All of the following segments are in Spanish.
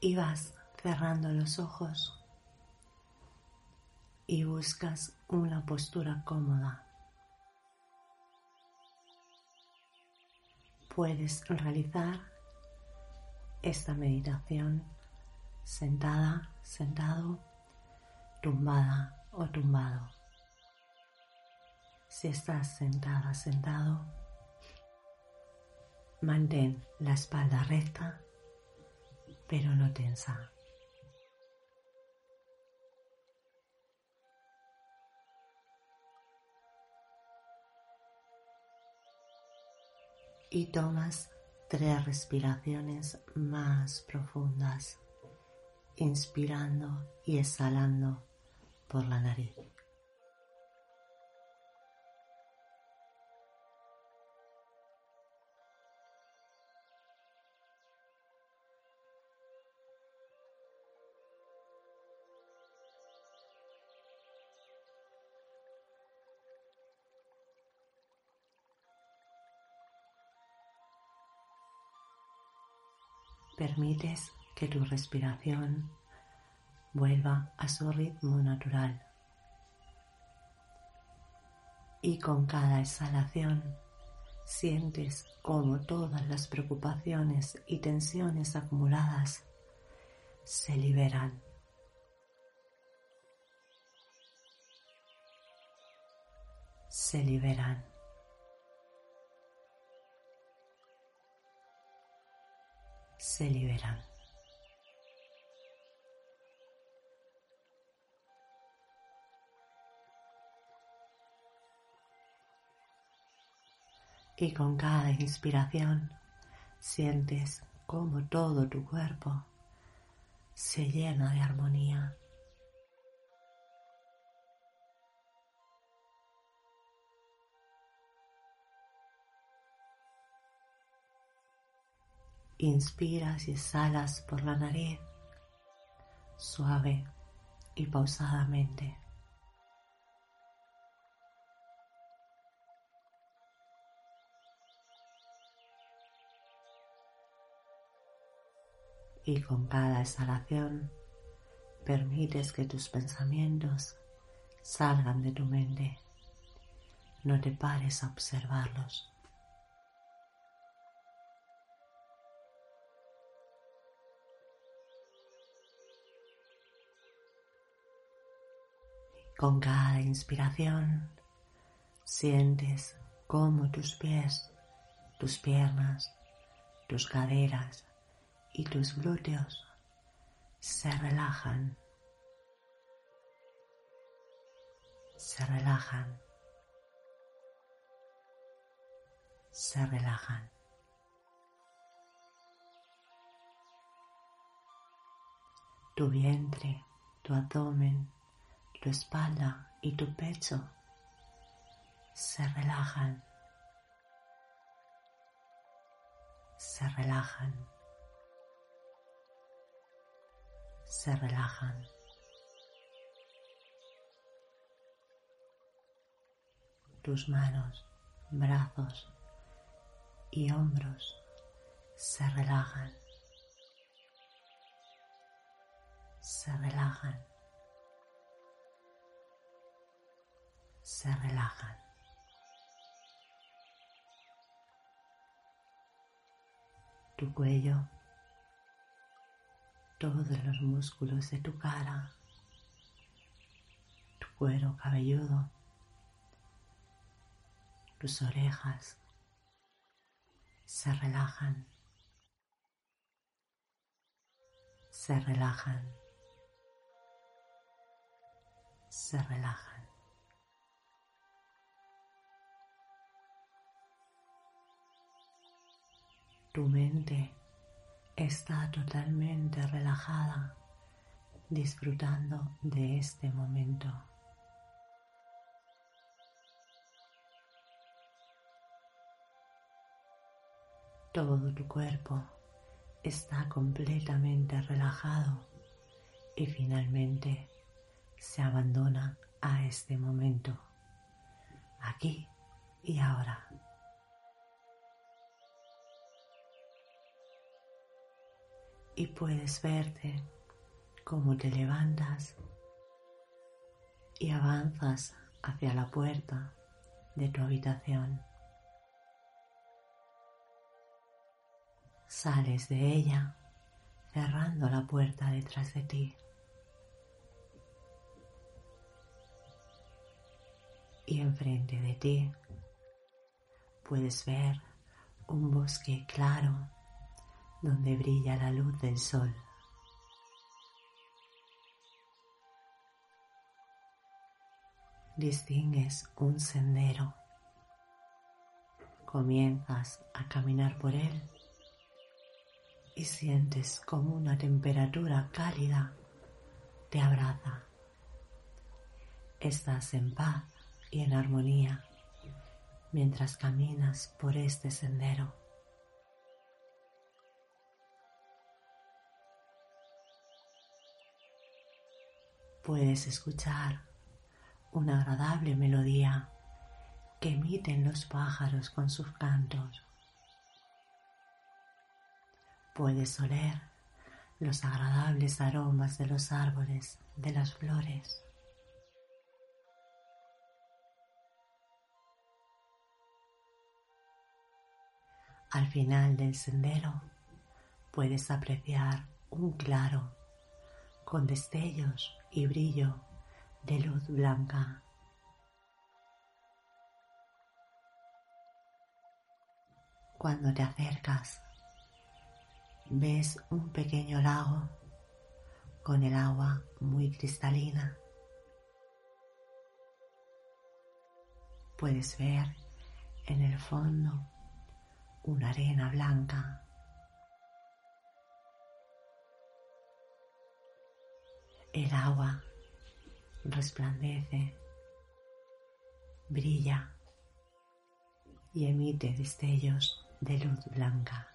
y vas cerrando los ojos y buscas una postura cómoda. Puedes realizar esta meditación sentada, sentado, tumbada o tumbado. Si estás sentada, sentado, mantén la espalda recta, pero no tensa. Y tomas tres respiraciones más profundas, inspirando y exhalando por la nariz. Permites que tu respiración vuelva a su ritmo natural. Y con cada exhalación sientes como todas las preocupaciones y tensiones acumuladas se liberan. Se liberan. Se liberan. Y con cada inspiración sientes como todo tu cuerpo se llena de armonía. Inspiras y exhalas por la nariz, suave y pausadamente. Y con cada exhalación permites que tus pensamientos salgan de tu mente. No te pares a observarlos. Con cada inspiración sientes cómo tus pies, tus piernas, tus caderas y tus glúteos se relajan, se relajan, se relajan. Tu vientre, tu abdomen, tu espalda y tu pecho se relajan, se relajan, se relajan. Tus manos, brazos y hombros se relajan, se relajan. Se relajan. Tu cuello, todos los músculos de tu cara, tu cuero cabelludo, tus orejas se relajan, se relajan, se relajan. Tu mente está totalmente relajada, disfrutando de este momento. Todo tu cuerpo está completamente relajado y finalmente se abandona a este momento, aquí y ahora. Y puedes verte cómo te levantas y avanzas hacia la puerta de tu habitación. Sales de ella cerrando la puerta detrás de ti. Y enfrente de ti puedes ver un bosque claro donde brilla la luz del sol. Distingues un sendero. Comienzas a caminar por él y sientes como una temperatura cálida te abraza. Estás en paz y en armonía mientras caminas por este sendero. Puedes escuchar una agradable melodía que emiten los pájaros con sus cantos. Puedes oler los agradables aromas de los árboles, de las flores. Al final del sendero puedes apreciar un claro con destellos y brillo de luz blanca. Cuando te acercas, ves un pequeño lago con el agua muy cristalina. Puedes ver en el fondo una arena blanca. El agua resplandece, brilla y emite destellos de luz blanca.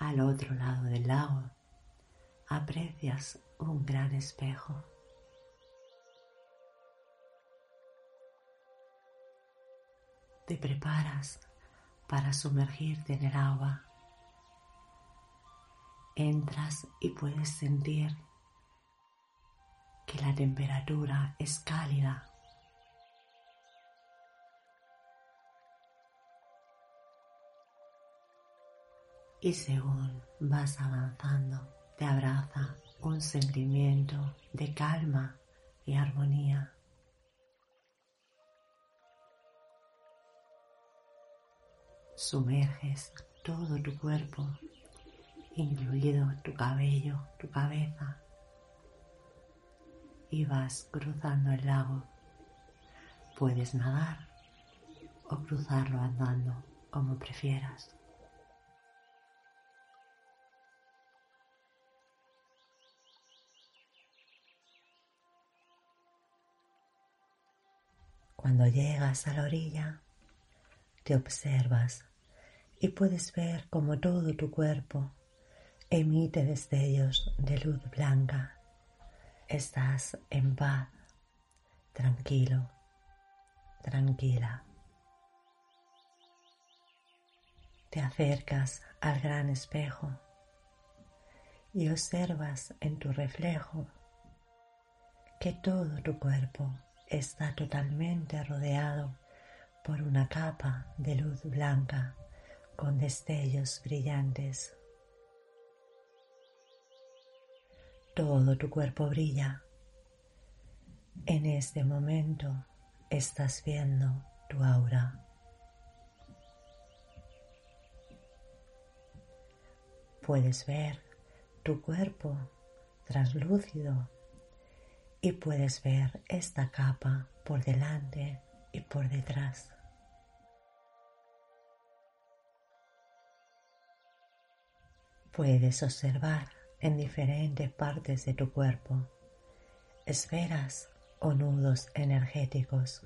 Al otro lado del lago aprecias un gran espejo. Te preparas para sumergirte en el agua entras y puedes sentir que la temperatura es cálida. Y según vas avanzando, te abraza un sentimiento de calma y armonía. Sumerges todo tu cuerpo incluido tu cabello, tu cabeza, y vas cruzando el lago. Puedes nadar o cruzarlo andando, como prefieras. Cuando llegas a la orilla, te observas y puedes ver como todo tu cuerpo emite destellos de luz blanca. Estás en paz, tranquilo, tranquila. Te acercas al gran espejo y observas en tu reflejo que todo tu cuerpo está totalmente rodeado por una capa de luz blanca con destellos brillantes. Todo tu cuerpo brilla. En este momento estás viendo tu aura. Puedes ver tu cuerpo translúcido y puedes ver esta capa por delante y por detrás. Puedes observar en diferentes partes de tu cuerpo, esferas o nudos energéticos.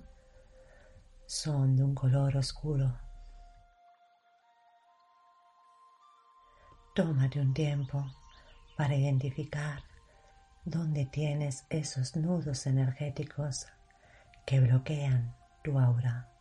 Son de un color oscuro. Tómate un tiempo para identificar dónde tienes esos nudos energéticos que bloquean tu aura.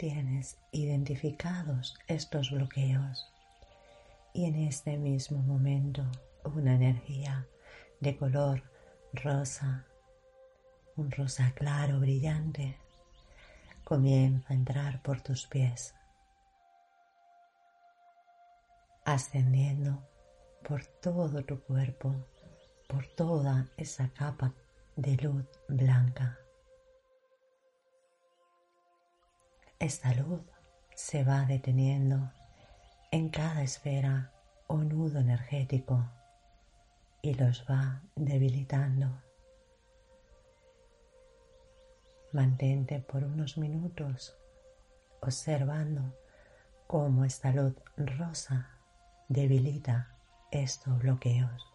Tienes identificados estos bloqueos y en este mismo momento una energía de color rosa, un rosa claro brillante, comienza a entrar por tus pies, ascendiendo por todo tu cuerpo, por toda esa capa de luz blanca. Esta luz se va deteniendo en cada esfera o nudo energético y los va debilitando. Mantente por unos minutos observando cómo esta luz rosa debilita estos bloqueos.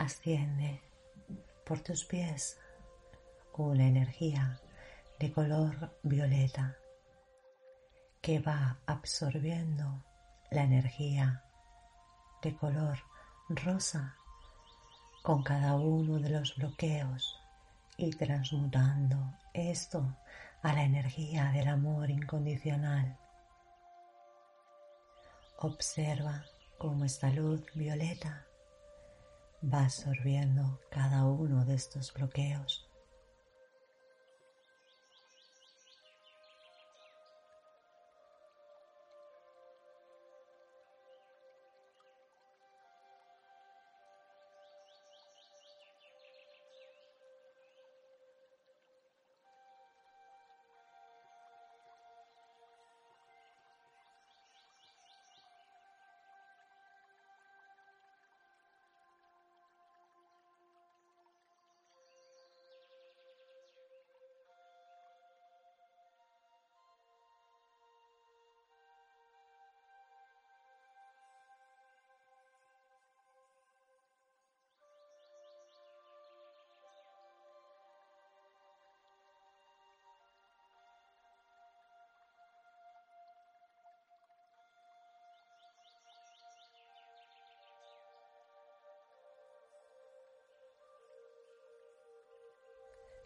Asciende por tus pies una energía de color violeta que va absorbiendo la energía de color rosa con cada uno de los bloqueos y transmutando esto a la energía del amor incondicional. Observa cómo esta luz violeta va absorbiendo cada uno de estos bloqueos.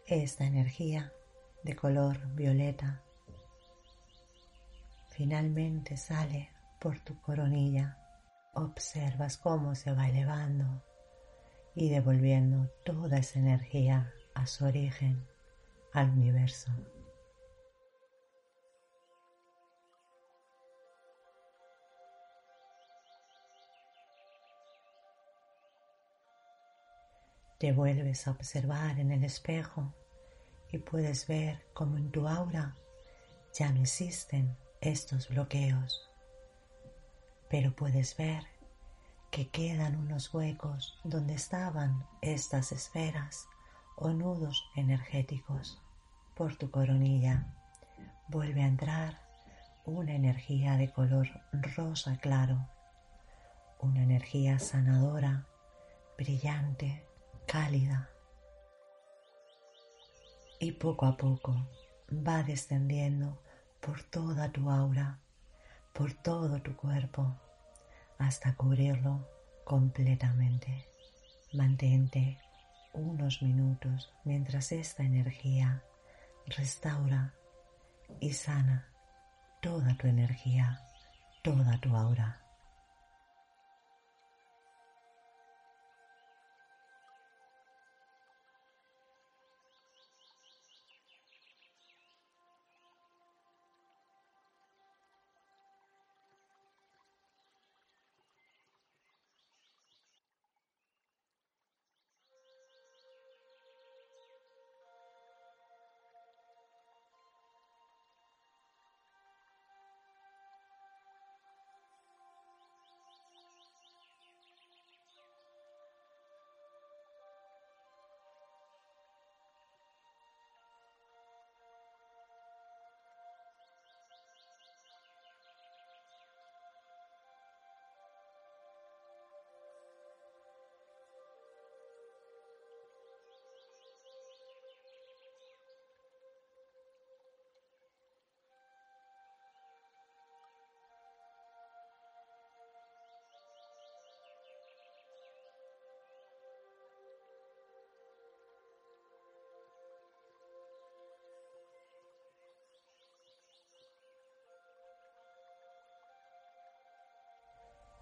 Esta energía de color violeta finalmente sale por tu coronilla. Observas cómo se va elevando y devolviendo toda esa energía a su origen, al universo. Te vuelves a observar en el espejo y puedes ver como en tu aura ya no existen estos bloqueos, pero puedes ver que quedan unos huecos donde estaban estas esferas o nudos energéticos. Por tu coronilla vuelve a entrar una energía de color rosa claro, una energía sanadora, brillante, cálida. Y poco a poco va descendiendo por toda tu aura, por todo tu cuerpo, hasta cubrirlo completamente. Mantente unos minutos mientras esta energía restaura y sana toda tu energía, toda tu aura.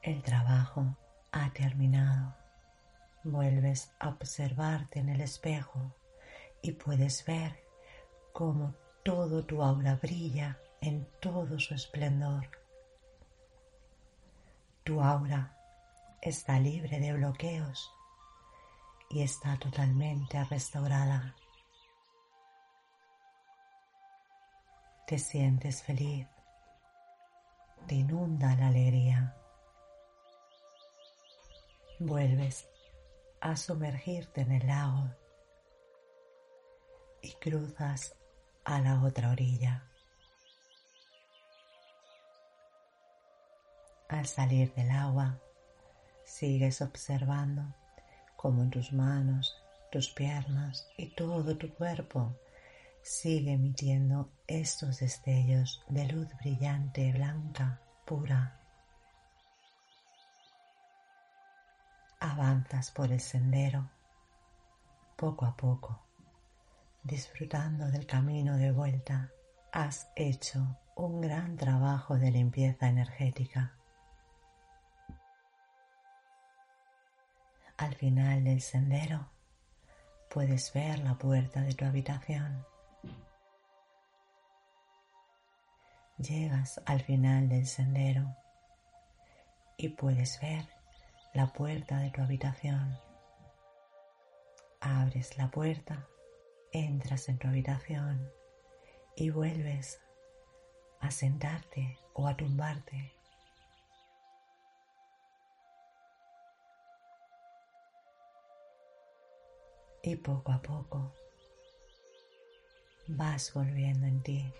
El trabajo ha terminado. Vuelves a observarte en el espejo y puedes ver cómo todo tu aura brilla en todo su esplendor. Tu aura está libre de bloqueos y está totalmente restaurada. Te sientes feliz, te inunda la alegría vuelves a sumergirte en el lago y cruzas a la otra orilla. Al salir del agua, sigues observando cómo tus manos, tus piernas y todo tu cuerpo sigue emitiendo estos destellos de luz brillante, blanca, pura. Avanzas por el sendero poco a poco, disfrutando del camino de vuelta. Has hecho un gran trabajo de limpieza energética. Al final del sendero puedes ver la puerta de tu habitación. Llegas al final del sendero y puedes ver la puerta de tu habitación. Abres la puerta, entras en tu habitación y vuelves a sentarte o a tumbarte. Y poco a poco vas volviendo en ti,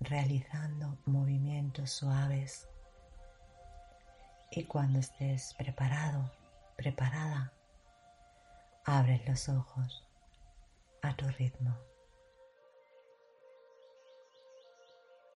realizando movimientos suaves y cuando estés preparado, preparada, abres los ojos a tu ritmo.